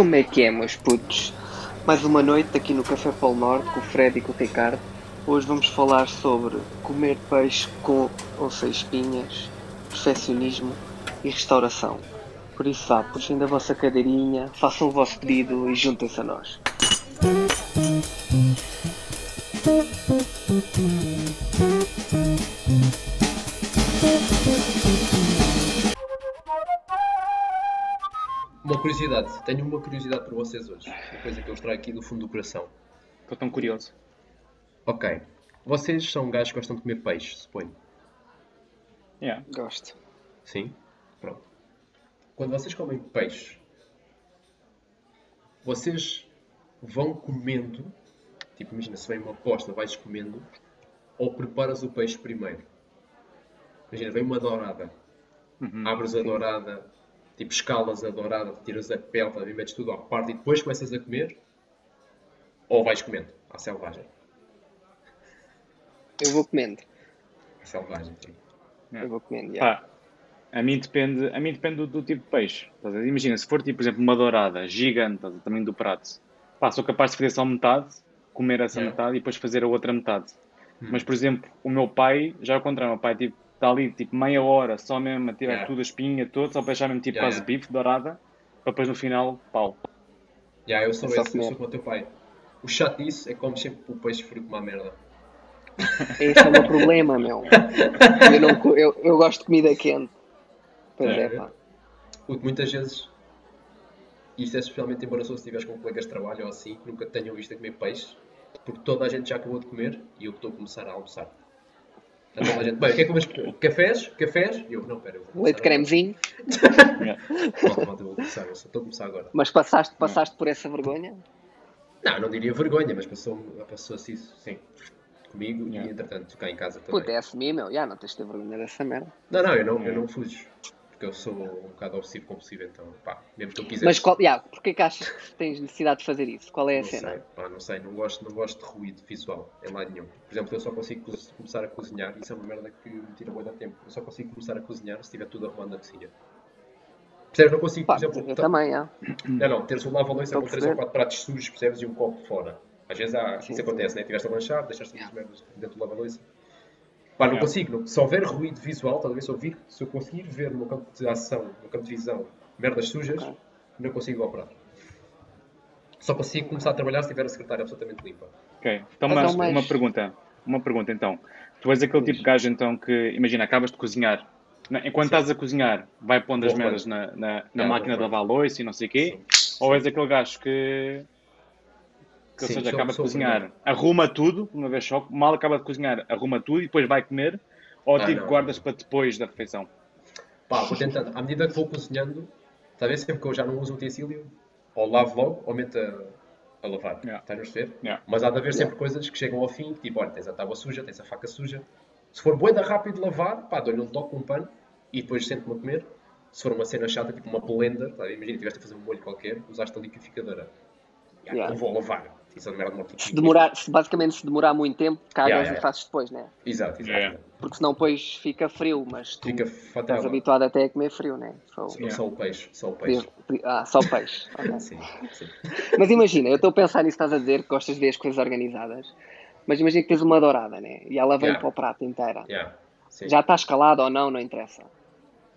Como é que é, meus putos? Mais uma noite aqui no Café Polo Norte com o Fred e com o Ricardo. Hoje vamos falar sobre comer peixe com ou sem espinhas, perfeccionismo e restauração. Por isso vá, puxem da vossa cadeirinha, façam o vosso pedido e juntem-se a nós. Curiosidade, tenho uma curiosidade para vocês hoje. Uma coisa que eu trago aqui do fundo do coração. Estou tão curioso. Ok. Vocês são gajos que gostam de comer peixe, suponho. Yeah. Gosto. Sim? Pronto. Quando vocês comem peixe, vocês vão comendo, tipo, imagina, se vem uma posta, vais comendo, ou preparas o peixe primeiro. Imagina, vem uma dourada, Uhum. abres a dourada, tipo, escalas a dourada, tiras a pele, tá, e metes tudo à parte e depois começas a comer, ou vais comendo, à selvagem. Eu vou comendo. À selvagem, sim. Eu vou comendo, já. Pá, a mim depende, a mim depende do, do tipo de peixe. Imagina, se for tipo, por exemplo, uma dourada gigante, também do prato, pá, sou capaz de fazer só metade, comer essa Yeah. metade e depois fazer a outra metade. Hum. Mas, por exemplo, o meu pai, já ao contrário, o meu pai tipo, está ali tipo meia hora só mesmo a tirar Yeah. tudo a espinha, todo, só para deixar mesmo tipo Yeah, quase yeah. bife, dourada, para depois no final, pau. Já, eu sou É esse, eu sou como o teu pai. O chato disso é que comes sempre o peixe frio como uma merda. Esse é o meu problema, meu. Eu, não, eu, eu gosto de comida quente. Pois é, É. pá. Porque muitas vezes, isto é especialmente embaraçoso se estiveres com colegas de trabalho ou assim, que nunca te tenham visto a comer peixe, porque toda a gente já acabou de comer e eu estou a começar a almoçar. Gente, bem, o que é que comes? Cafés? Cafés? E eu, não, pera, eu vou Leite cremezinho. Malta, malta, eu vou começar, eu só estou a começar agora. Mas passaste, passaste por essa vergonha? Não, não diria vergonha, mas passou, passou-se isso, sim. Comigo Yeah. e entretanto cá em casa também. Puta, é assumir, meu. Já, não tens de ter vergonha dessa merda. Não, não, eu não, eu não fujo. Porque eu sou um bocado obsessivo compulsivo, então, pá, mesmo que eu quisesse. Mas qual, porquê que achas que tens necessidade de fazer isso? Qual é a não cena? sei, pá, não sei, não gosto, não gosto de ruído visual em lado nenhum. Por exemplo, eu só consigo co- começar a cozinhar, isso é uma merda que me tira muito tempo. Eu só consigo começar a cozinhar se estiver tudo arrumado na cozinha. Percebes? Não consigo, por Pá, exemplo, eu ta- também, já. não, não, teres um lava-louça com a 3 ou perceber. 4 pratos sujos, percebes? E um copo fora. Às vezes há, Sim, isso sim. acontece, né? Tiveste a lanchar, deixaste as merdas dentro do lava-louça. Pá, não Yeah. consigo, não. se houver ruído visual, ver? Se eu, vir, se eu conseguir ver no meu campo de ação, no meu campo de visão, merdas sujas, Ok. não consigo operar. Só consigo começar a trabalhar se tiver a secretária absolutamente limpa. Ok, então Mas é mas mais- uma pergunta, uma pergunta então. Tu és aquele tipo de gajo então que, imagina, acabas de cozinhar, enquanto Sim. estás a cozinhar, vai pondo as merdas na, na, na Yeah, máquina de lavar louça e não sei o quê, ou és aquele gajo que, que ou Sim, seja, sou- acaba de cozinhar, arruma tudo, uma vez só, mal acaba de cozinhar, arruma tudo e depois vai comer, ou Ah, tipo não. guardas para depois da refeição? Pá, vou tentando. À medida que vou cozinhando, talvez sempre que eu já não uso utensílio, ou lavo logo, ou meto a, a lavar. Yeah. Estás a perceber? Yeah. Mas há de haver sempre coisas que chegam ao fim, tipo, olha, tens a tábua suja, tens a faca suja. Se for boeda rápido de lavar, pá, dou-lhe um toque com um pano e depois sento-me a comer. Se for uma cena chata, tipo uma blender, tá? imagina, tiveste a fazer um molho qualquer, usaste a liquidificadora. Yeah, Yeah. Vou lavar. Isso é merda Se demorar, se basicamente se demorar muito tempo, cagas Yeah, yeah. e fazes depois, né? Exato, exato. Yeah. Porque senão depois fica frio, mas tu Fica estás fatal. habituado até a comer frio, né? Só, Não só o peixe, só o peixe. Ah, só peixe. Ok. Sim, sim. Mas imagina, eu estou a pensar nisso que estás a dizer, que gostas de ver as coisas organizadas, mas imagina que tens uma dourada, né? E ela vem Yeah. para o prato inteira. Yeah. Sim. Já está escalada ou não, não interessa.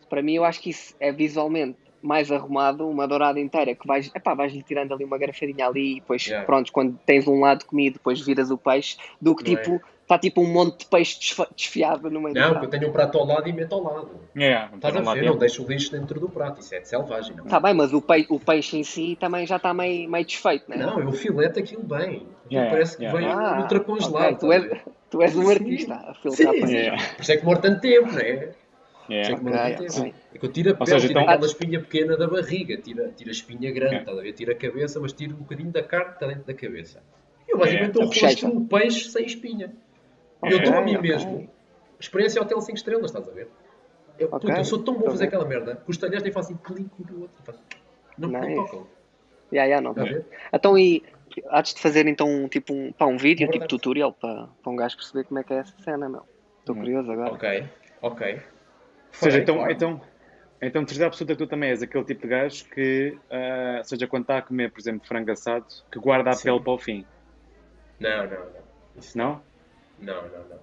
Para mim, eu acho que isso é visualmente mais arrumado, uma dourada inteira, que vais, epá, vais-lhe tirando ali uma garfadinha ali, e depois, Yeah. pronto, quando tens um lado comido, depois viras o peixe, do que Não é? tipo, está tipo um monte de peixe desfiado no meio do Não, eu tenho um prato ao lado e meto ao lado. Yeah, Estás a ver? dentro. Não deixo o lixo dentro do prato. Isso é de selvagem, não. Está bem, mas o, pei- o peixe em si também já está meio, meio desfeito, né? Não, eu fileto aquilo bem. Yeah, parece que yeah. vem Ah, ultra ok, congelado. tu, és, tu és um Sim. artista a filtrar Sim. Por isso é que demora tanto tempo, não é? Por isso é que. É que eu tiro a pele, seja, tiro então- aquela espinha pequena da barriga, tiro, tiro a espinha grande, Yeah. estás a ver? Tiro a cabeça, mas tiro um bocadinho da carne que está dentro da cabeça. Eu basicamente Bochecha. rosto um peixe sem espinha. Eu dou a mim mesmo. Experiência Hotel 5 estrelas, estás a ver? Eu, Ok, puta, eu sou tão bom a estou fazer ver. aquela merda que os talheres nem fazem clique um no outro. Faz- Não, não Nice. tocam. Yeah, yeah, não. Ver? Então, e há de fazer então um, tipo um, pá, um vídeo, É tipo tutorial, para, para um gajo perceber como é que é essa cena, meu. Estou Hum. curioso agora. Ok, ok. Ou seja, então, então, Então, certeza absoluta que tu também és aquele tipo de gajo que, ah, seja quando está a comer, por exemplo, frango assado, que guarda a Sim. pele para o fim. Não, não, não. Isso Não? Não, não, não.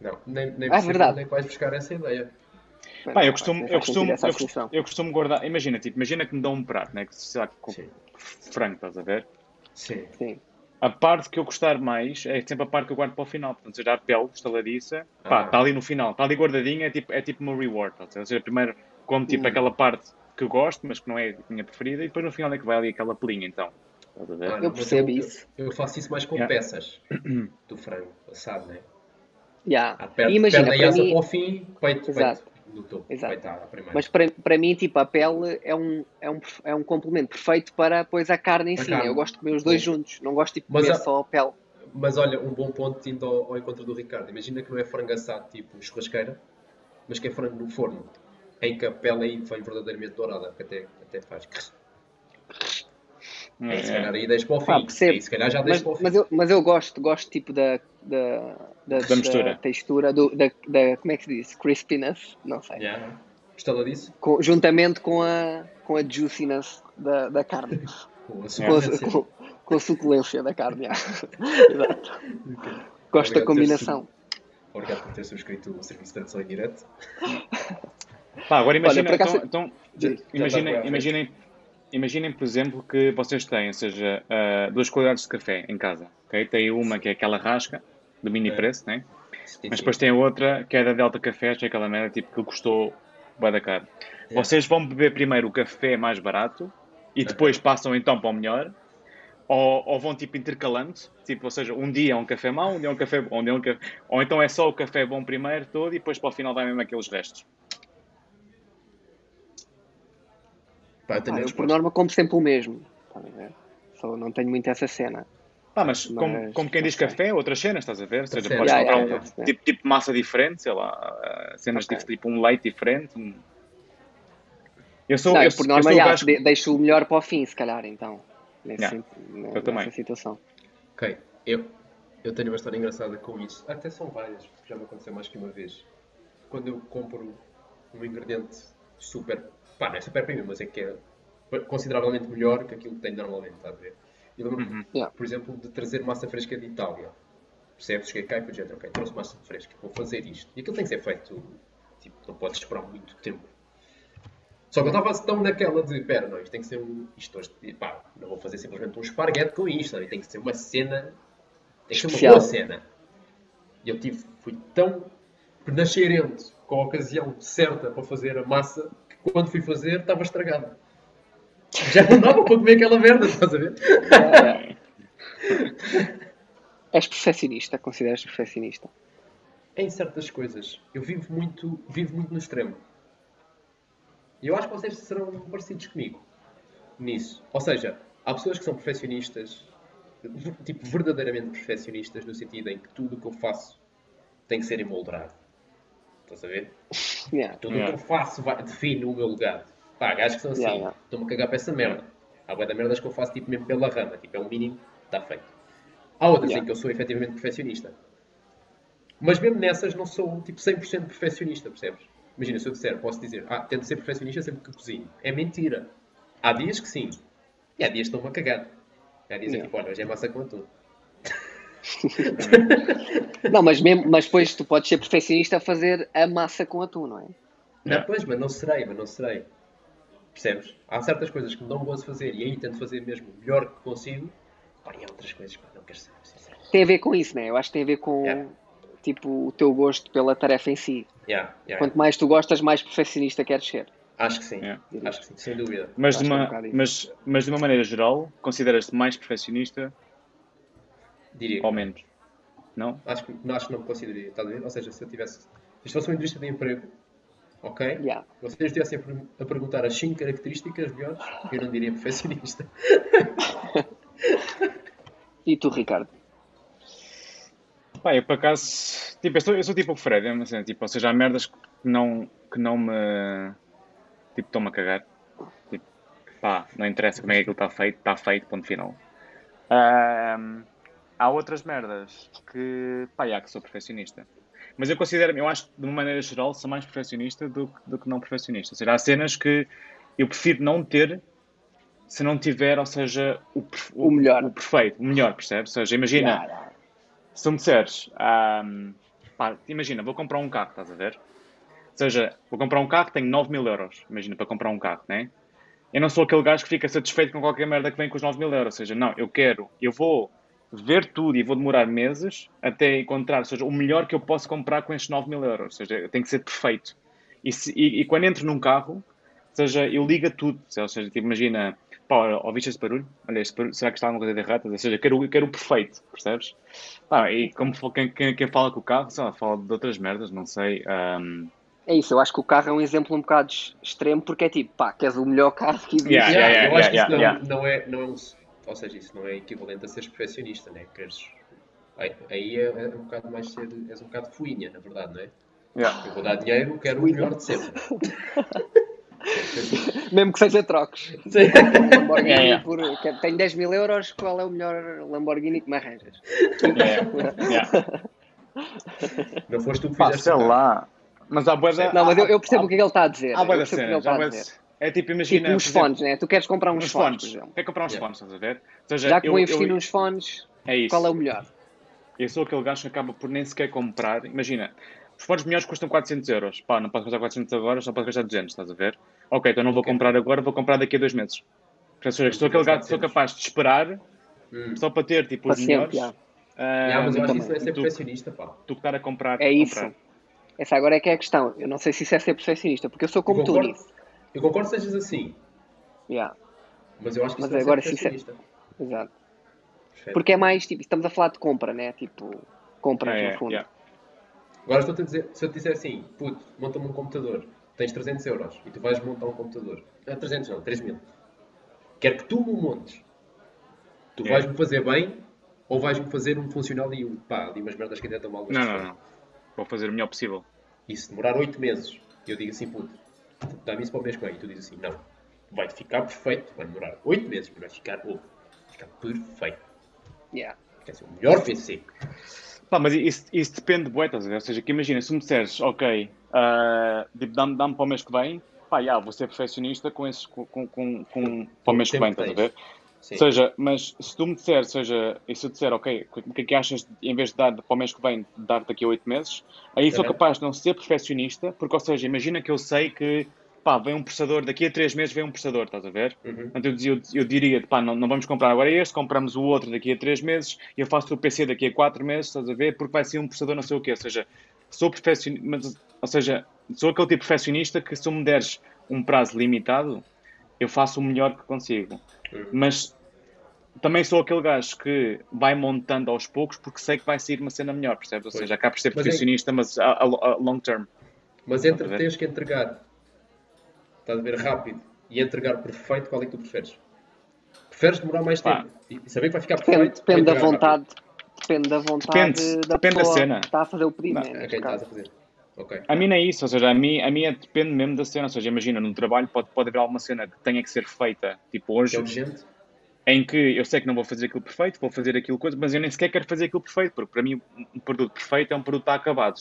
Não, nem, nem, É onde é que vais buscar essa ideia. Pá, eu costumo, Faz eu sentido costumo, essa eu, costumo, eu costumo guardar. Imagina, tipo, imagina que me dão um prato, né? Que, sei lá, com Sim. frango, estás a ver? Sim. Sim. A parte que eu gostar mais é sempre a parte que eu guardo para o final. Portanto, seja a pele estaladiça, pá, Ah. está ali no final, está ali guardadinha, é tipo, é tipo o meu reward. a ver? Ou seja, primeiro como tipo Hum. aquela parte que eu gosto, mas que não é a minha preferida, e depois no final é que vai ali aquela pelinha, então. A? Ah, Eu percebo isso. Eu, faço isso mais com Yeah. peças do frango assado, né? Yeah. Há perna, E imagina, perna e para asa mim, para o fim, peito, Exato. peito no topo. Exato. Peito à primeira. mas para, para mim, tipo, a pele é um, é, um, é um complemento perfeito para depois a carne em A si. né? carne. Eu gosto de comer os dois Sim. juntos, não gosto tipo, de Mas comer a- só a pele. Mas olha, um bom ponto indo ao, ao encontro do Ricardo. Imagina que não é frango assado tipo churrasqueira, mas que é frango no forno, em que a pele aí vem verdadeiramente dourada, que até, até faz. É, Aí se é. calhar aí deixo para o fim. Pá, percebo. Aí se calhar já Mas, deixo para o fim. mas, eu, mas eu gosto, gosto tipo da, da, da, Da mistura. textura, do, da, da, como é que se diz? Crispiness, não sei. Yeah. Gostava disso? Com- juntamente com a, com a juiciness da, da carne. Com a com, com, com a suculência da carne. Exato. Gosto Obrigado da combinação. Obrigado por ter subscrito o serviço de tradução em direto. Pá, agora imagina, acaso- então, então, Já- já imaginem, imaginem, imaginem, por exemplo, que vocês têm, ou seja, ah, duas qualidades de café em casa, ok? Tem uma que é aquela rasca, do mini É. preço, né? Sim, Mas sim. depois tem a outra, que é da Delta Cafés, que é aquela merda, tipo, que custou bué da caro. É. Vocês vão beber primeiro o café mais barato e depois passam então para o melhor, ou, ou vão tipo intercalando, tipo, ou seja, um dia é um café mau, um dia é um café bom, um dia é um café... ou então é só o café bom primeiro todo e depois para o final vai mesmo aqueles restos. Pá, Ah, eu, por norma, compro sempre o mesmo. Só não tenho muito essa cena. Pá, mas, Mas, como, como quem diz sei. café, outras cenas, estás a ver? Ou seja, podes Yeah, comprar yeah, um yeah. tipo, tipo de massa diferente, sei lá, ah, cenas Ok. tipo, tipo um leite diferente. um- Eu sou, não, eu, eu, por eu norma, sou o já, gajo... de- deixo o melhor para o fim, se calhar, então. Nesse né, eu nessa também. situação. Ok, eu, eu tenho uma história engraçada com isso. Até são várias, porque já me aconteceu mais que uma vez. Quando eu compro um ingrediente super. pá, não é super premium, mas é que é consideravelmente melhor que aquilo que tenho normalmente, está a ver? Eu lembro, Uhum. Yeah. por exemplo, de trazer massa fresca de Itália. Percebes? Cheguei cá e fui ok, trouxe massa fresca, vou fazer isto. E aquilo tem que ser feito, tipo, não podes esperar muito tempo. Só que eu estava tão naquela de, pera, não, isto tem que ser um. Isto hoje, pá, não vou fazer simplesmente um esparguete com isto, sabe? tem que ser uma cena. Tem que ser uma boa cena. E eu tive, fui tão nascerente com a ocasião certa para fazer a massa que quando fui fazer estava estragada. Já não dava para comer aquela merda, estás a ver? És perfeccionista, consideras perfeccionista. em certas coisas. Eu vivo muito, vivo muito no extremo. E eu acho que vocês serão parecidos comigo nisso. Ou seja, há pessoas que são perfeccionistas, tipo, verdadeiramente perfeccionistas, no sentido em que tudo o que eu faço tem que ser emoldurado. Estás a ver? Yeah. Tudo o Yeah. que eu faço vai, define o meu legado. Pá, gajos que são assim, Yeah, yeah. estou-me a cagar para essa merda. Há da merdas que eu faço tipo mesmo pela rama, tipo, é o mínimo, está feito. Há outras Yeah. em que eu sou efetivamente perfeccionista. Mas mesmo nessas não sou tipo 100% perfeccionista, percebes? Imagina, se eu disser, posso dizer, ah, tento ser perfeccionista sempre que cozinho. É mentira. Há dias que sim. E há dias que estou-me a cagar. Há dias em Yeah. que, olha, hoje é massa com atum. Não, mas, mesmo, mas depois tu podes ser perfeccionista a fazer a massa com atum, não é? Não, pois, mas não serei, mas não serei. Percebes? Há certas coisas que me dão gosto de fazer e aí tento fazer mesmo o melhor que consigo. Pá, e há outras coisas que não quero saber, sinceramente. Tem a ver com isso, né? Eu acho que tem a ver com Yeah. tipo, o teu gosto pela tarefa em si. Yeah, yeah, Quanto mais tu gostas, mais perfeccionista queres ser. Acho que sim. Yeah. Acho que sim, sem dúvida. Mas, Acho de é um uma, isso. mas, mas de uma maneira geral, consideras-te mais perfeccionista Diria ou menos? Não? Acho que, não, acho que não me consideraria, estás a ver? Ou seja, se eu tivesse. Se isto fosse uma entrevista de emprego, ok? Yeah. Vocês estivessem a, per- a perguntar as 5 características melhores, eu não diria perfeccionista. E tu, Ricardo? Pá, eu por acaso, tipo, eu sou, eu sou tipo o Fred, é uma cena, tipo, ou seja, há merdas que não, que não me, tipo, estão-me a cagar. Tipo, pá, não interessa como é que aquilo está feito, está feito, ponto final. Há há outras merdas que, pá, já, que sou perfeccionista. Mas eu considero, eu acho que de uma maneira geral sou mais perfeccionista do, que- do que não perfeccionista. Ou seja, há cenas que eu prefiro não ter se não tiver, ou seja, o, perf- O melhor. o perfeito, o melhor, percebes? Ou seja, imagina, Yeah, se tu me disseres, ahm, pá, imagina, vou comprar um carro, estás a ver? Ou seja, vou comprar um carro, tenho 9 mil euros, imagina, para comprar um carro, né? Eu não sou aquele gajo que fica satisfeito com qualquer merda que vem com os 9 mil euros. Ou seja, não, eu quero, eu vou ver tudo e vou demorar meses até encontrar, ou seja, o melhor que eu posso comprar com estes 9 mil euros. Ou seja, tem que ser perfeito. E, se- e- e quando entro num carro, ou seja, eu ligo a tudo. Ou seja, tipo, imagina, pá, olha, ouviste este barulho? Olha, este barulho, será que está alguma coisa de errado? Ou seja, quero, eu quero o perfeito, percebes? Pá, e como quem, quem, quem fala com o carro, sei lá, fala de outras merdas, não sei. ahm, É isso, eu acho que o carro é um exemplo um bocado ex- extremo porque é tipo, pá, queres o melhor carro que existe. Yeah, Yeah, yeah, eu acho que yeah, isso yeah, não, não é, não é um, ou seja, isso não é equivalente a seres perfeccionista, né? Queres, aí aí é, é um bocado mais ser, és um bocado fuinha, na verdade, não é? yeah. Eu vou dar dinheiro, quero o melhor de sempre. Mesmo que seja trocos. Sim. Lamborghini Yeah, yeah. por. Tenho 10 mil euros, qual é o melhor Lamborghini que me arranjas? Yeah, yeah. Não foste tu que Pá, fizeste sei o carro. lá. Mas há boa. Não, mas eu, eu percebo há- o que é que ele está a dizer. Há eu boa da percebo o que ele cenas. É tipo, imagina... Tipo uns exemplo, fones, né? Tu queres comprar uns, Uns fones, por fones. exemplo. Quer comprar uns Yeah. fones, estás a ver? Ou seja, Já que eu- vou eu- investir nos fones, É isso. qual é o melhor? Eu sou aquele gajo que acaba por nem sequer comprar. Imagina, os fones melhores custam 400 euros. Pá, não posso gastar 400 agora, só posso gastar 200, estás a ver? Ok, então não vou Ok. comprar agora, vou comprar daqui a dois meses. Ou seja, sou aquele gajo que sou capaz de esperar Hum. só para ter tipo os Paciente, melhores. ah, Yeah, mas eu acho que também. isso é ser perfeccionista, pá. tu que estar a comprar. É isso. comprar. Essa agora é que é a questão. Eu não sei se isso é ser perfeccionista, porque eu sou como Eu tu nisso. Eu concordo que sejas assim, Yeah, mas eu acho que isso Mas não é agora se isso é- perfeccionista. exato. Perfeito. Porque é mais, tipo, estamos a falar de compra, né? Tipo, compras É, no fundo. yeah. Agora estou-te a dizer, se eu te disser assim, puto, monta-me um computador, tens 300 euros e tu vais montar um computador, ah, 300 não, 3 mil. Quero que tu me o montes. Tu Yeah. vais-me fazer bem ou vais-me fazer um funcional e um pá, ali umas merdas que ainda estão mal Não, não, não. Vou fazer o melhor possível. E se demorar 8 meses, eu digo assim, puto, dá-me isso para o mês que vem. E tu dizes assim, não, vai ficar perfeito, vai demorar 8 meses, mas vai ficar, oh, vai ficar perfeito. Yeah. Quer ser o melhor PC. Pá, mas isso, isso depende de ver? Ou seja, que imagina, se me disseres, ok, tipo, dá-me dá para o mês que vem, pá, já, vou ser perfeccionista com esses, com, com, com, com- para o mês que vem, estás a ver? Sim. Ou seja, mas se tu me disseres, seja, e se eu disser, ok, o que é que achas, de, em vez de dar para o mês que vem, dar daqui a 8 meses, aí sou Uhum. capaz de não ser perfeccionista, porque, ou seja, imagina que eu sei que, pá, vem um processador, daqui a 3 meses vem um processador, estás a ver? Uhum. Eu, eu, eu diria, pá, não, não vamos comprar agora este, compramos o outro daqui a 3 meses, e eu faço o PC daqui a 4 meses, estás a ver? Porque vai ser um processador não sei o quê, ou seja, sou perfeccionista, ou seja, sou aquele tipo de perfeccionista que se tu me deres um prazo limitado, eu faço o melhor que consigo. Uhum. Mas também sou aquele gajo que vai montando aos poucos porque sei que vai sair uma cena melhor, percebes? Ou Pois. seja, acaba por ser Mas é- mas a, a- a long term. Mas entre teres que entregar, estás a ver, rápido, e entregar perfeito, qual é que tu preferes? Preferes demorar mais Pá. tempo e saber que vai ficar Depende, perfeito? depende da vontade. Depende da vontade Depende, da depende da cena. que está a fazer o pedido, Não, né? rápido? neste Ok, estás a fazer. Ok. A mim não é isso, ou seja, a mim, a mim é, depende mesmo da cena. Ou seja, imagina, no trabalho pode, pode haver alguma cena que tenha que ser feita, tipo hoje, É em que eu sei que não vou fazer aquilo perfeito, vou fazer aquilo coisa, mas eu nem sequer quero fazer aquilo perfeito, porque para mim um produto perfeito é um produto que está acabado.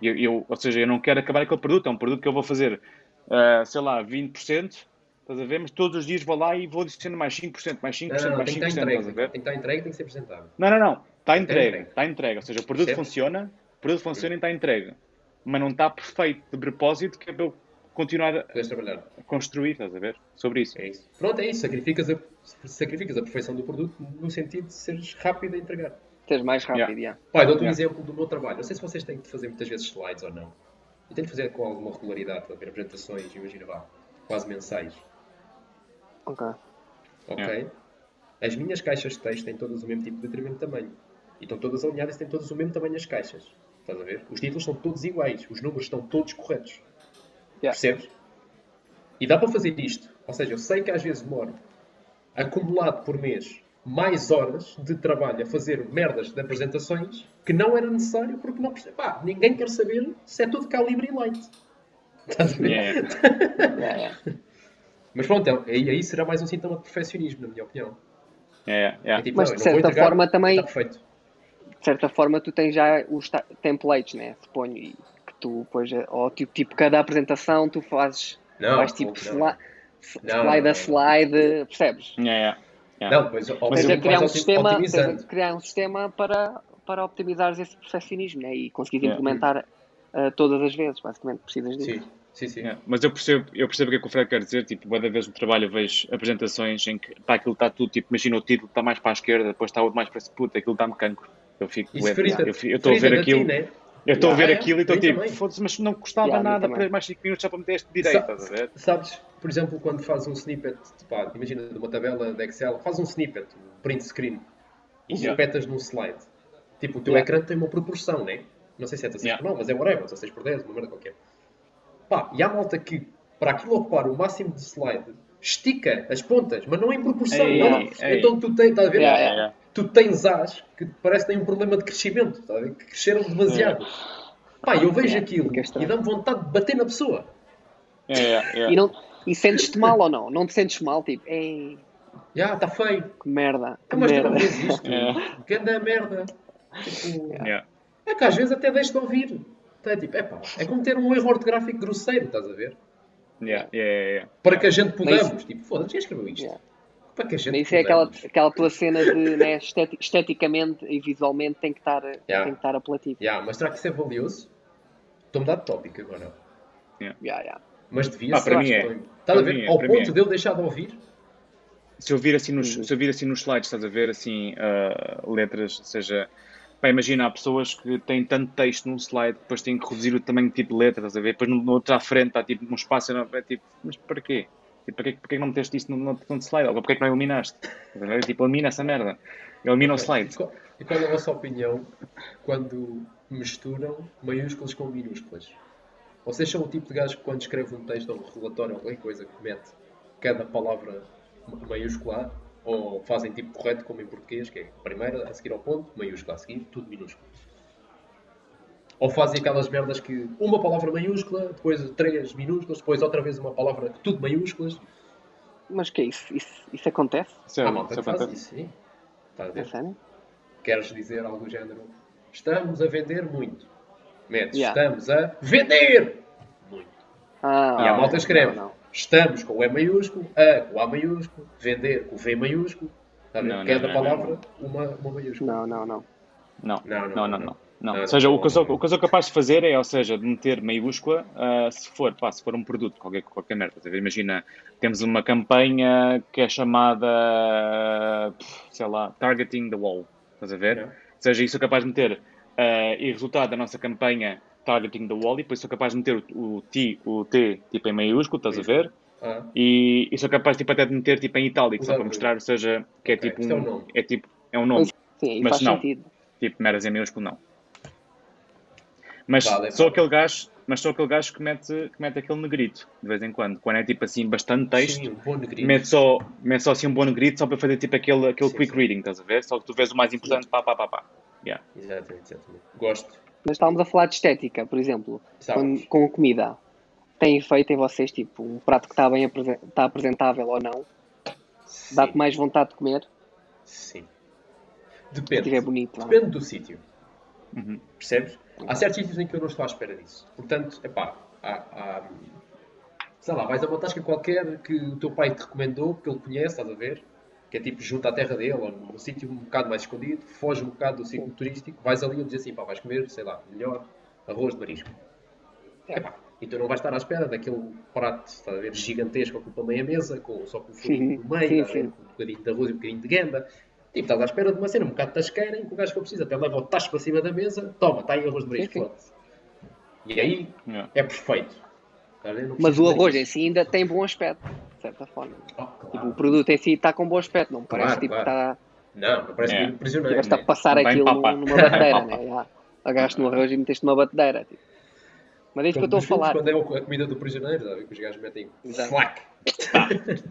Eu, eu- ou seja, eu não quero acabar aquele produto, é um produto que eu vou fazer, ah, sei lá, 20%, estás a ver? Mas todos os dias vou lá e vou adicionando mais 5%, mais 5%, Não, não, mais tem que 5%, estar estás a entregue. ver? Tem que estar entregue, tem que ser apresentável. Não, não, não. Está Está entregue. entregue. Está entregue. Ou seja, o produto funciona, o produto funciona e está entregue. Mas não está perfeito de propósito que é para eu continuar a trabalhar. construir, estás a ver? Sobre isso. É isso. Pronto, é isso. Sacrificas a, sacrificas a perfeição do produto no sentido de seres rápido a entregar. Seres mais rápido, Yeah. yeah. Pai, dou-te um Yeah. exemplo do meu trabalho. Não sei se vocês têm que fazer muitas vezes slides ou não. Eu tenho que fazer com alguma regularidade para ver apresentações, imagina vá, quase mensais. Ok. Ok? Yeah. As minhas caixas de texto têm todas o mesmo tipo de letra o mesmo tamanho. E estão todas alinhadas e têm todas o mesmo tamanho as caixas. Estás a ver? Os títulos são todos iguais. Os números estão todos corretos. Yeah. Percebes? E dá para fazer isto. Ou seja, eu sei que às vezes demoro, acumulado por mês, mais horas de trabalho a fazer merdas de apresentações que não era necessário porque não percebe. Pá, ninguém quer saber se é tudo calibre e light. Estás a ver? Yeah. Yeah, yeah. Mas pronto, é- aí, aí será mais um sintoma de perfeccionismo, na minha opinião. Yeah, yeah. É tipo, Mas, não, de certa entregar, forma, também- Está perfeito. de certa forma tu tens já os templates, né? Suponho, e que tu depois, eh, ou tipo, tipo cada apresentação tu fazes, Não, vais tipo não. sli- s- Não, slide não, a não. slide, percebes? Yeah, yeah, yeah. Não, depois Tens obviamente a criar um sistema, criar um sistema para, para optimizares esse perfeccionismo, né? E conseguires Yeah. implementar eh, todas as vezes, basicamente precisas disso. Sim, sim, sim. Yeah, Mas eu percebo, eu percebo o que é que o Fred quer dizer. Tipo, cada vez no trabalho eu vejo apresentações em que pá, aquilo está tudo, tipo, imagina o título está mais para a esquerda, depois está outro mais para a puta, aquilo está-me cancro. Eu fico, Isso frita, eu estou a ver aquilo, ti, né? Eu estou a ver Yeah, aquilo e estou tipo, também. foda-se, mas não custava Yeah, eu nada para mais 5 minutos só para meter este direito, Sa- estás a ver? Sabes, por exemplo, quando faz um snippet, pá, imagina de uma tabela de Excel, faz um snippet, um print screen, e Yeah. espetas num slide. Tipo, o teu Yeah. ecrã tem uma proporção, né? Não sei se é 16 Yeah. por 9, mas é whatever, 16 por 10, uma merda qualquer. Pá, e há malta que, para aquilo ocupar o máximo de slide, estica as pontas, mas não em proporção. Ei, não. ei, ei. Então tu tens, estás a ver? Yeah, Yeah, yeah. Tu tens as que parece que têm um problema de crescimento, ver? Que cresceram demasiado. Pá, eu vejo Yeah, aquilo estranho. e dá-me vontade de bater na pessoa. Yeah, yeah, yeah. E, não, e sentes-te mal ou não? Não te sentes mal? Tipo, ei, Já, está feio. que merda, que mas tu merda. não vês isto? Yeah. Que anda merda. Tipo, Yeah. é que às vezes até deixo de ouvir. Então É tipo, epá, é como ter um erro ortográfico grosseiro, estás a ver? Yeah, yeah, yeah, yeah. Para que a gente Mas podamos. Tipo, foda-se, quem escreveu isto? Yeah. Para que a gente isso é aquela, aquela tua cena de né, esteti- esteticamente e visualmente tem que estar, Yeah. tem que estar apelativo. Yeah, mas será que isso é valioso? Estou-me a dar de tópico agora. Yeah, yeah. Mas devia Ah, ser. para mim é. não. Estás a ver? mim é, Ao ponto é. de eu deixar de ouvir. Se eu vir assim nos, Uhum. se eu vir assim nos slides, estás a ver assim ah, letras, ou seja, pá, imagina, há pessoas que têm tanto texto num slide, depois têm que reduzir o tamanho de tipo de letra, estás a ver? Depois no, no outro à frente está tipo um espaço, enorme, é tipo, mas para quê? Tipo, para quê, para que não meteste isso no, no, slide? Ou para que não iluminaste? Tipo, elimina essa merda. Elimina o slide. E qual, e qual é a vossa opinião quando misturam maiúsculas com minúsculas? Vocês são o tipo de gajo que quando escreve um texto ou um relatório ou qualquer coisa que mete cada palavra ma- maiúscula ou fazem tipo correto como em português, que é primeira a seguir ao ponto, maiúscula a seguir, tudo minúsculo. Ou fazem aquelas merdas que uma palavra maiúscula, depois três minúsculas, depois outra vez uma palavra tudo maiúsculas. Mas que é isso? Isso, isso acontece? Isso é- Há malta isso faz acontece. isso, sim. Estás a É ver? sério? Queres dizer algo do género? Estamos a vender muito. Metes, Yeah. estamos a vender muito. Ah, E a Ah, malta escreve, não, não. estamos com o E maiúsculo, a com o A maiúsculo, vender com o V maiúsculo. Está a ver? Não, Cada não, palavra, Uma, uma maiúscula. Não, não, não. Não, Não, não, não, não, não. Não. Ou seja, o que, eu sou, o que eu sou capaz de fazer é, ou seja, de meter maiúscula ah, se for, pá, se for um produto, qualquer, qualquer merda. Imagina, temos uma campanha que é chamada, sei lá, Targeting the Wall. Estás a ver? Yeah. Ou seja, isso sou capaz de meter ah, e resultado da nossa campanha Targeting the Wall e depois sou capaz de meter o, o T, o T tipo em maiúsculo, estás a ver? Ah, E, e sou capaz tipo, até de meter tipo em itálico, só para mostrar, ou seja, que é Ok, tipo isto é um, um nome. é tipo, é um nome. Sim, Mas faz não. sentido. Tipo, meras em minúsculo, não. Mas Vale, sou vale. aquele gajo, mas sou aquele gajo que mete, que mete aquele negrito, de vez em quando. Quando é tipo assim, bastante texto, sim, um bom negrito. mete só, mete só assim um bom negrito só para fazer tipo aquele, aquele Sim, quick sim. reading, estás a ver? Só que tu vês o mais importante, pá, pá, pá, pá. Yeah. Exatamente, exatamente. Gosto. Mas estávamos a falar de estética, por exemplo, Estávamos. com, com comida. Tem efeito em vocês, tipo, um prato que está bem apresen- está apresentável ou não? Dá-te mais vontade de comer? Sim. Se Depende. estiver bonito. não é? Depende do sítio. Uhum. Percebes? Há certos sítios em que eu não estou à espera disso. Portanto, há, há, sei lá, vais a uma tasca qualquer que o teu pai te recomendou, porque ele conhece, estás a ver? Que é tipo junto à terra dele, ou num sítio um bocado mais escondido, foge um bocado do ciclo turístico, vais ali e diz assim, pá, vais comer, sei lá, melhor arroz de marisco. É. Epá, e tu não vais estar à espera daquele prato, estás a ver, gigantesco, ocupa meia mesa, com, só com o furinho no meio, sim, sim. com um bocadinho de arroz e um bocadinho de gamba. Tipo, estás à espera de uma cena um bocado tasqueira em que o gajo que eu preciso até leva o tacho para cima da mesa, toma, está aí arroz de marisco, foda-se. E aí Yeah. é perfeito. A? Não Mas o arroz em si ainda tem bom aspecto, de certa forma. Oh, Tipo, claro. o produto em si está com bom aspecto, não parece Claro, tipo que claro. está. Não, não parece que prisioneiro. Tiveste a né? passar Bem aquilo papa. numa batedeira, né? Já. Agarraste no arroz e meteste numa batedeira. Tipo. Mas é isso que eu estou a falar. Quando é a comida do prisioneiro, a ver que os gajos metem Exato. flac.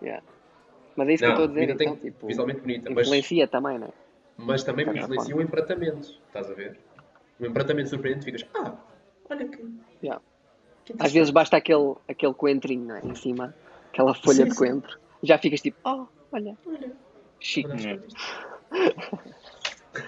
Yeah. Mas é isso que eu Não, estou a dizer, então, tem tipo, visualmente bonita, mas, influencia também, né? mas também certa influencia o empratamento. Estás a ver? Um empratamento surpreendente, ficas, ah, olha que. Yeah. que Às vezes basta aquele, aquele coentrinho né, em cima, aquela folha Sim, de sim. coentro, já ficas tipo, oh, olha, Olha, chique. olha.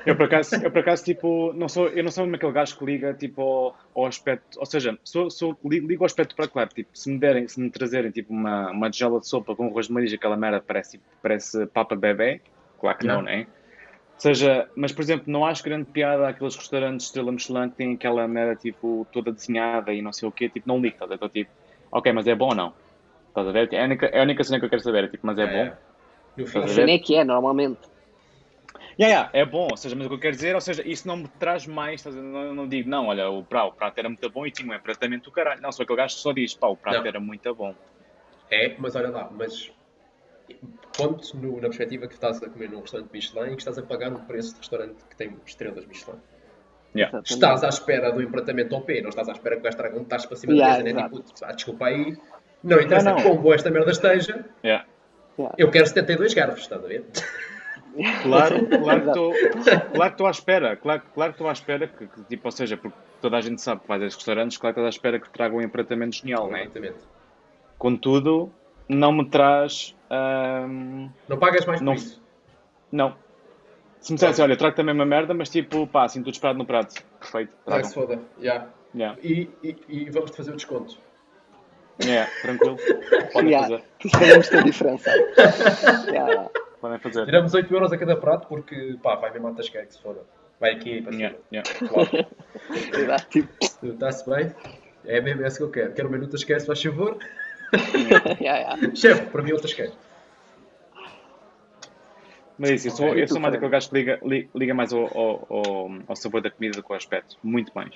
Eu por acaso, eu por acaso tipo, não sou, eu não sou aquele gajo que liga tipo ao, ao aspecto, ou seja, sou, sou, ligo, ao aspecto para claro, tipo, se me derem, se me trazerem tipo uma, uma tigela de sopa com arroz de marisco, aquela merda parece, parece papa bebê, claro que não, Yeah. né? Ou seja, mas por exemplo, não acho grande piada aqueles restaurantes de estrela Michelin que têm aquela merda tipo toda desenhada e não sei o quê, tipo, não ligo, estás a ver? Então, tipo, ok, mas é bom ou não? Estás a ver? É a única, é a única cena que eu quero saber, é tipo, mas é bom? No fim, Estás a? Assim é que é, normalmente. Yeah, yeah, é bom, ou seja, mas o que eu quero dizer, ou seja, isso não me traz mais, não, não digo, não, olha, o prato, o prato era muito bom e tinha um empratamento do caralho. Não, só aquele gajo que só diz, pá, o prato Não. era muito bom. É, mas olha lá, mas ponto no- na perspectiva que estás a comer num restaurante Michelin e que estás a pagar o preço de restaurante que tem estrelas Michelin. Yeah. Estás à espera do empratamento ao pé, não estás à espera que o gajo traga um tacho para cima Yeah, da mesa, né? Tipo, ah, desculpa aí, não interessa Não, não. boa esta merda esteja, Yeah. Yeah. eu quero 72 garfos, estás a ver? Claro, claro que estou claro que estou à espera, claro, claro que estou à espera, que, que, tipo, ou seja, porque toda a gente sabe que vai a esses restaurantes, claro que estás à espera que tragam um empratamento genial, né? Exatamente. Contudo, não me traz. ahm, Não pagas mais Não- por isso. não. Se me dissessem, olha, trago também uma merda, mas tipo, pá, assim tudo esperado no prato. Perfeito, Ah, tragam. se foda. Yeah. Yeah, E, e, e vamos-te fazer o desconto. yeah, tranquilo. Podem Yeah. fazer. Fazemos a diferença. Yeah. Podem fazer. Tiramos 8 euros a cada prato porque, pá, vai mesmo à tasqueira que se foda. Vai aqui para cima. Yeah, yeah. Claro. Tipo, Está-se bem? É mesmo esse que eu quero. Quero o menu tasqueira, se faz favor. yeah, yeah. Chefe, para mim é o tasqueira. Mas isso, eu sou, eu sou mais aquele gajo que liga, li- liga mais ao, ao, ao, ao sabor da comida do que ao aspecto. Muito mais.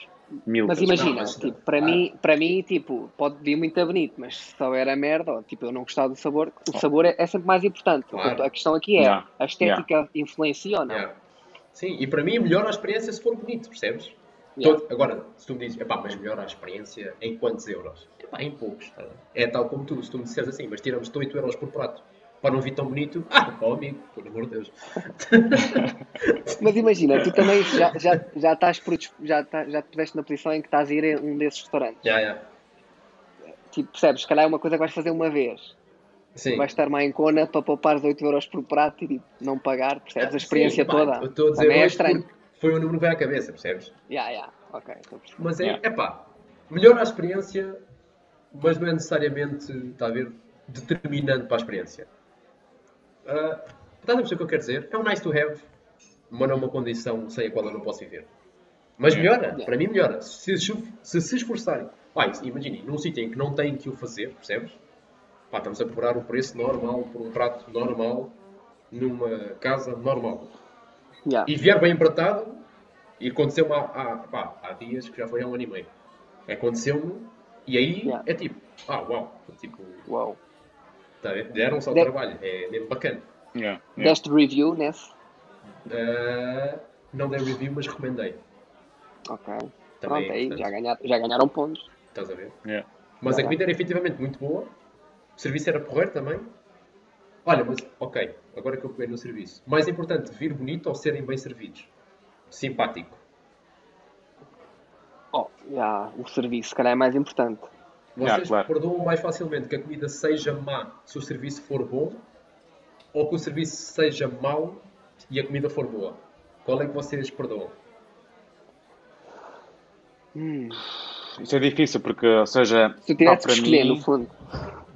Mil Mas vezes imagina, mas- tipo, para, ah. mim, para mim, tipo, pode vir muito bonito, mas se souber a merda, ou tipo, eu não gostar do sabor, o sabor é, é sempre mais importante. Claro. A questão aqui é, Yeah. a estética influencia ou não? Yeah. Sim, e para mim melhora a experiência se for bonito, percebes? Yeah. Todo- agora, se tu me dizes, epá, mas melhora a experiência em quantos euros? Epá, em poucos. tá? É tal como tu, se tu me disseres assim, mas tiramos-te 8 euros por prato para não vir tão bonito, ah, pá, amigo, por amor de Deus. Mas imagina, tu também já, já, já estás predis- já, tá- já te puseste na posição em que estás a ir a um desses restaurantes. Já, já. Tipo, percebes? Se calhar é uma coisa que vais fazer uma vez. Sim. Vais estar mais em cona para poupar os 8 euros por prato e tipo, não pagar, percebes? A experiência Sim, pá, toda. Estou a dizer Também é estranho. foi o número que veio à cabeça, percebes? Yeah, yeah. Ok. Mas é, Yeah. epá, melhora a experiência, mas não é necessariamente, está a ver, determinante para a experiência. Uh, estás a perceber o que eu quero dizer? É um nice to have, mas não é uma condição sem a qual eu não posso viver. Mas Yeah. melhora, Yeah. para mim melhora. Se se, se, se esforçarem. Pá, imaginem, num sítio em que não têm que o fazer, percebes? Pá, estamos a cobrar o preço normal por um prato normal numa casa normal Yeah. e vier bem empratado, e aconteceu-me há, há, pá, há dias que já foi há um ano e meio. Aconteceu-me, e aí Yeah. é tipo, ah, uau, tipo, Uau. Tá, a ver? deram-se ao De- trabalho, é mesmo bacana. Yeah, yeah. Deste review nesse? Ah, não dei review, mas recomendei. Ok. Também, Pronto, aí já ganharam, já ganharam pontos. Estás a ver? Yeah. Mas a comida era efetivamente muito boa, o serviço era porreiro também. Olha, mas, ok, agora que eu peguei no serviço. Mais importante, vir bonito ou serem bem servidos? Simpático. Oh, já, o serviço, se calhar é mais importante. Vocês Yeah, claro. perdoam mais facilmente que a comida seja má se o serviço for bom ou que o serviço seja mau e a comida for boa? Qual é que vocês perdoam? Hum. Isso é difícil porque, ou seja, Se eu pá, tivesse que para escolher, mim, no fundo.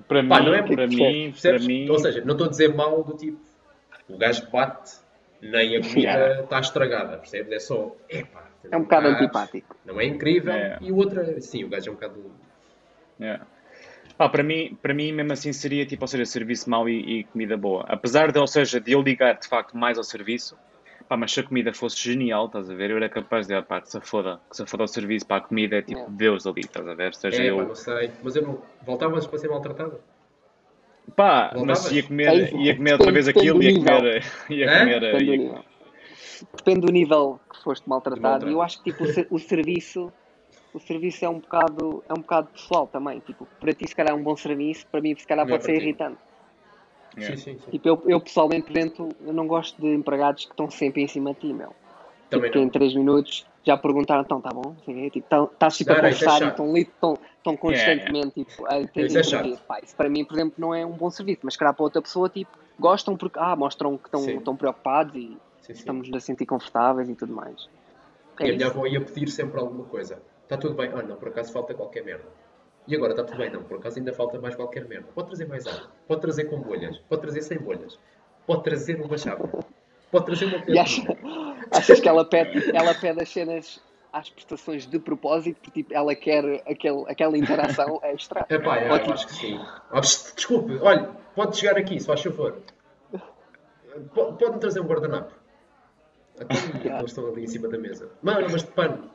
para mim, Pá, não é para mim, para mim, Ou seja, não estou a dizer mal do tipo o gajo bate nem a comida Yeah. está estragada, percebes? É só, epá, É um bocado bocado- antipático. Não é incrível É. e o outro, sim, o gajo é um bocado. Yeah. Pá, para mim, para mim mesmo assim seria tipo, ou seja, serviço mau e, e comida boa. Apesar de, ou seja, de eu ligar de facto mais ao serviço, pá, mas se a comida fosse genial, estás a ver, eu era capaz de, ah, pá, que se foda, que se foda o serviço, pá, a comida é tipo Yeah. Deus ali, estás a ver, seja É, pá, eu, não sei, mas eu não. Voltavas para ser maltratado? pá, Voltavas? mas ia comer, É ia comer outra vez aquilo, ia comer, ia comer, Depende do ia- nível. Depende do nível que foste maltratado. maltrato. E eu acho que tipo, o, ser- o serviço o serviço é um bocado é um bocado pessoal também. Tipo, para ti se calhar é um bom serviço, para mim se calhar Não é pode ser ti. irritante. Yeah. Sim, sim, sim. Tipo, eu, eu pessoalmente, por exemplo, eu não gosto de empregados que estão sempre em cima de ti, meu. Também tipo, que não. em 3 minutos já perguntaram, então, tá bom? Assim, tipo, estás tipo Não, a não, isso é conversar e chato. estão constantemente tipo, a ter Isso é chato. Pá, isso para mim, por exemplo, não é um bom serviço, mas se calhar para outra pessoa, tipo, gostam porque, ah, mostram que estão, Sim. estão preocupados e, sim. estamos a sentir confortáveis e tudo mais. É E a minha avó ia pedir sempre alguma coisa. Está tudo bem? Ah, não, por acaso falta qualquer merda. E agora está tudo bem? Não, por acaso ainda falta mais qualquer merda. Pode trazer mais água. Pode trazer com bolhas. Pode trazer sem bolhas. Pode trazer uma chave. Pode trazer uma E acha- cantina. achas que ela pede, ela pede as cenas às prestações de propósito, porque tipo, ela quer aquele, aquela interação extra? Epá, é, tipo, acho que sim. Desculpe, olha, pode chegar aqui, se faz favor. Po- Pode-me trazer um guardanapo. Até Yeah. eles estão ali em cima da mesa. Mano, mas de pano.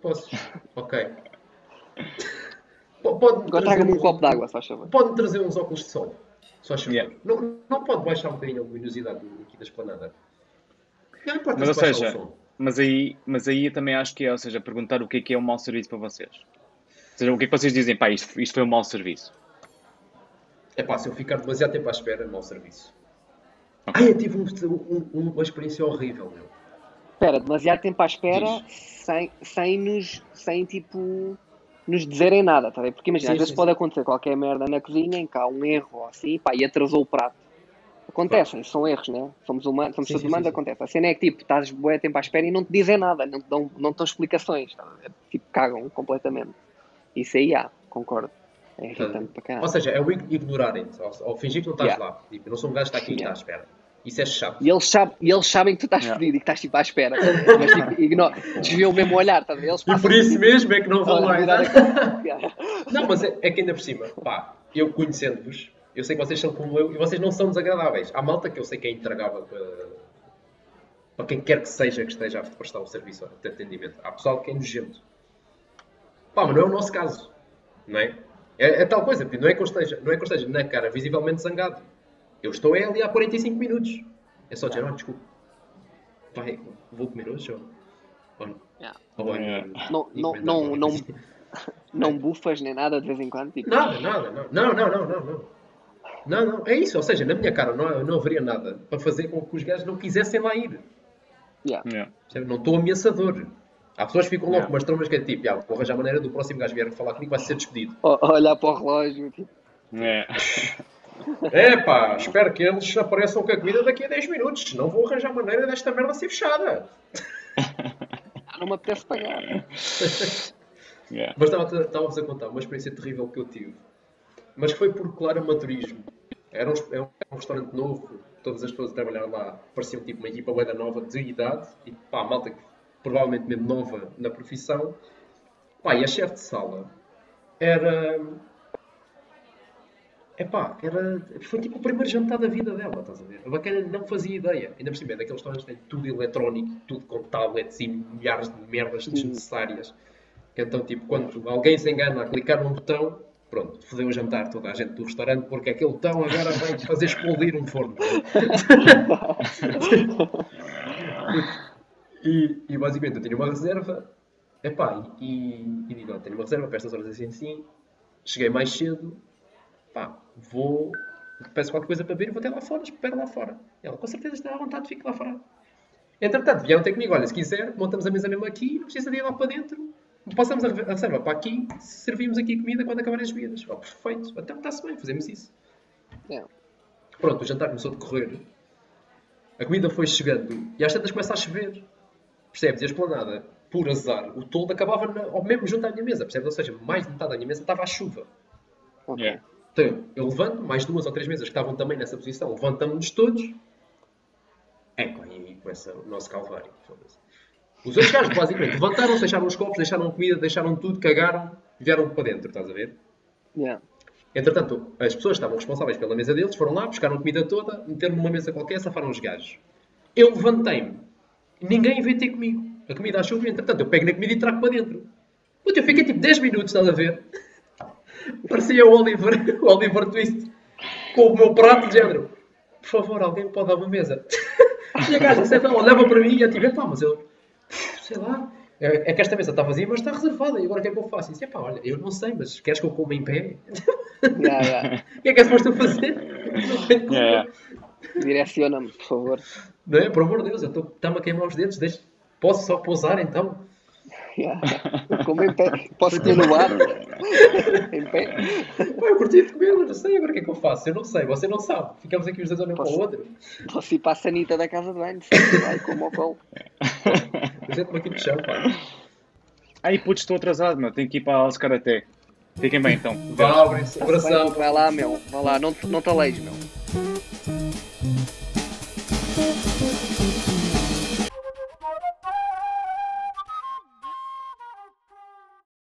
Posso? Ok. Po- Pode-me Agora trazer traga-me um um- copo de água, se faz favor. Pode-me trazer uns óculos de sol. Se faz favor. Yeah. Não, não pode baixar um bocadinho a luminosidade aqui da esplanada. Não importa Mas, ou se seja, o. Mas aí, mas aí eu também acho que é, ou seja, perguntar o que é que é um mau serviço para vocês. Ou seja, o que é que vocês dizem, pá, isto, isto foi um mau serviço. É pá, se eu ficar demasiado tempo à espera, é mau serviço. Ai, eu tive um- um- uma experiência horrível, meu. Espera, demasiado tempo à espera sem, sem nos, sem tipo, nos dizerem nada, tá ver? Porque imagina, Sim, às vezes sim, pode sim. acontecer qualquer merda na cozinha em que há um erro ou assim, pá, e atrasou o prato. Acontecem, são erros, né? Somos humanos, somos seres humanos, acontece. A cena é que tipo, estás bué tempo à espera e não te dizem nada, não te dão, não te dão explicações, tá ver? Tipo, cagam completamente. Isso aí há, concordo. É irritante para Ou caralho. seja, é o ig- ignorarem-te, ou, ou fingir que não estás Yeah. lá. Tipo, não sou um gajo que está aqui e está à Yeah. espera. Isso é chato. E eles, sabem, e eles sabem que tu estás Yeah. fodido e que estás tipo à espera. Mas tipo, ignora, desviam mesmo o olhar, tá? Eles E por isso tipo, mesmo é que não vou a mais. Não, mas é, é que ainda por cima, pá, eu conhecendo-vos, eu sei que vocês são como eu e vocês não são desagradáveis. Há malta que eu sei que é intragável para, para quem quer que seja que esteja a prestar o serviço de atendimento. Há pessoal que é nojento. Pá, mas não é o nosso caso, não é? É, é tal coisa, tipo, não é, que eu esteja, não é que eu esteja na cara visivelmente zangado. Eu estou é ali há 45 minutos. É só dizer, olha, desculpe. Pai, vou comer hoje ou... ou- Yeah. ou É. Não, não, não, não, não bufas nem nada de vez em quando. Tipo, Nada, nada, não. Não, não, não, não, não. Não, não, é isso. Ou seja, na minha cara não, não haveria nada para fazer com que os gajos não quisessem lá ir. yeah. Yeah. Não estou ameaçador. Há pessoas que ficam logo Yeah. com umas trombas que é tipo, ah, vou arranjar maneira do próximo gajo vier falar comigo vai ser despedido. Olhar para o relógio. Tipo, É. É pá, espero que eles apareçam com a comida daqui a 10 minutos. Não vou arranjar maneira desta merda ser fechada. "Ah, não me apetece pagar. Yeah. Mas estava- estava-vos a contar uma experiência terrível que eu tive. Mas que foi por claro amateurismo. Era um, é um, um restaurante novo, todas as pessoas a trabalhar lá pareciam tipo uma equipa da nova de idade, e pá, malta que provavelmente mesmo nova na profissão. Pá, e a chefe de sala era. Epá, era. Foi tipo o primeiro jantar da vida dela, estás a ver? A bacana não fazia ideia. Ainda por cima, é daqueles restaurantes que têm tudo eletrónico, tudo com tablets e milhares de merdas desnecessárias. Então, tipo, quando alguém se engana a clicar num botão, pronto, fodeu o jantar toda a gente do restaurante, porque aquele botão agora vai fazer explodir um forno. e, e basicamente eu tinha uma reserva, epá, e, e digo, "Olha, tenho uma reserva para estas horas assim assim, cheguei mais cedo, pá, vou, peço qualquer coisa para beber e vou até lá fora, espero lá fora. Ela, com certeza está à vontade, fique lá fora. Entretanto, vieram ter comigo, olha, se quiser, montamos a mesa mesmo aqui, não precisa de ir lá para dentro, passamos a a reserva para aqui, servimos aqui comida quando acabarem as bebidas. Oh, perfeito, então está-se bem, fazemos isso. Yeah. Pronto, o jantar começou a decorrer, a comida foi chegando e às tantas começa a chover. Percebes? E a esplanada, por azar, o toldo acabava na- ao mesmo junto à minha mesa, percebes? Ou seja, mais de metade da minha mesa estava à chuva. Ok. Yeah. Eu levanto, mais duas ou três mesas que estavam também nessa posição, levantamos-nos todos. É, pá, e aí começa o nosso calvário. Os outros gajos, basicamente, levantaram-se, deixaram os copos, deixaram comida, deixaram tudo, cagaram, vieram para dentro, estás a ver? Yeah. Entretanto, as pessoas que estavam responsáveis pela mesa deles foram lá, buscaram a comida toda, meteram numa mesa qualquer, safaram os gajos. Eu levantei-me. Ninguém veio ter comigo. A comida à chuva, entretanto, eu pego na comida e trago para dentro. Puta, eu fiquei tipo 10 minutos, estás a ver? Parecia o Oliver, o Oliver Twist, com o meu prato de género. Por favor, alguém pode dar uma mesa? E a gaja sempre olhava para mim e eu tipo, pá, mas eu, sei lá, é, é que esta mesa está vazia, mas está reservada, e agora o que é que eu faço? E disse, pá, olha, eu não sei, mas queres que eu coma em pé? Yeah, yeah. O que é que é suposto fazer? Não. Yeah. Direciona-me, por favor. Não é? Por amor de Deus, eu estou- está-me a queimar os dedos. Deixa... Posso só pousar então? Yeah. Como em pé. Posso comer no bar? em pé? Pá, eu curti de comer, mas não sei agora o que é que eu faço. Eu não sei, você não sabe. Ficamos aqui os dois olhando para Posso- o outro. Posso ir para a sanita da casa de banho? Vai como ao colo. Eu sento-me aqui no chão, pá. Ai, putz, estou atrasado, meu. Tenho que ir para a aulas Karaté. Fiquem bem, então. Vá, abração. Vai lá, meu. Vai lá, não, não te alejes, meu.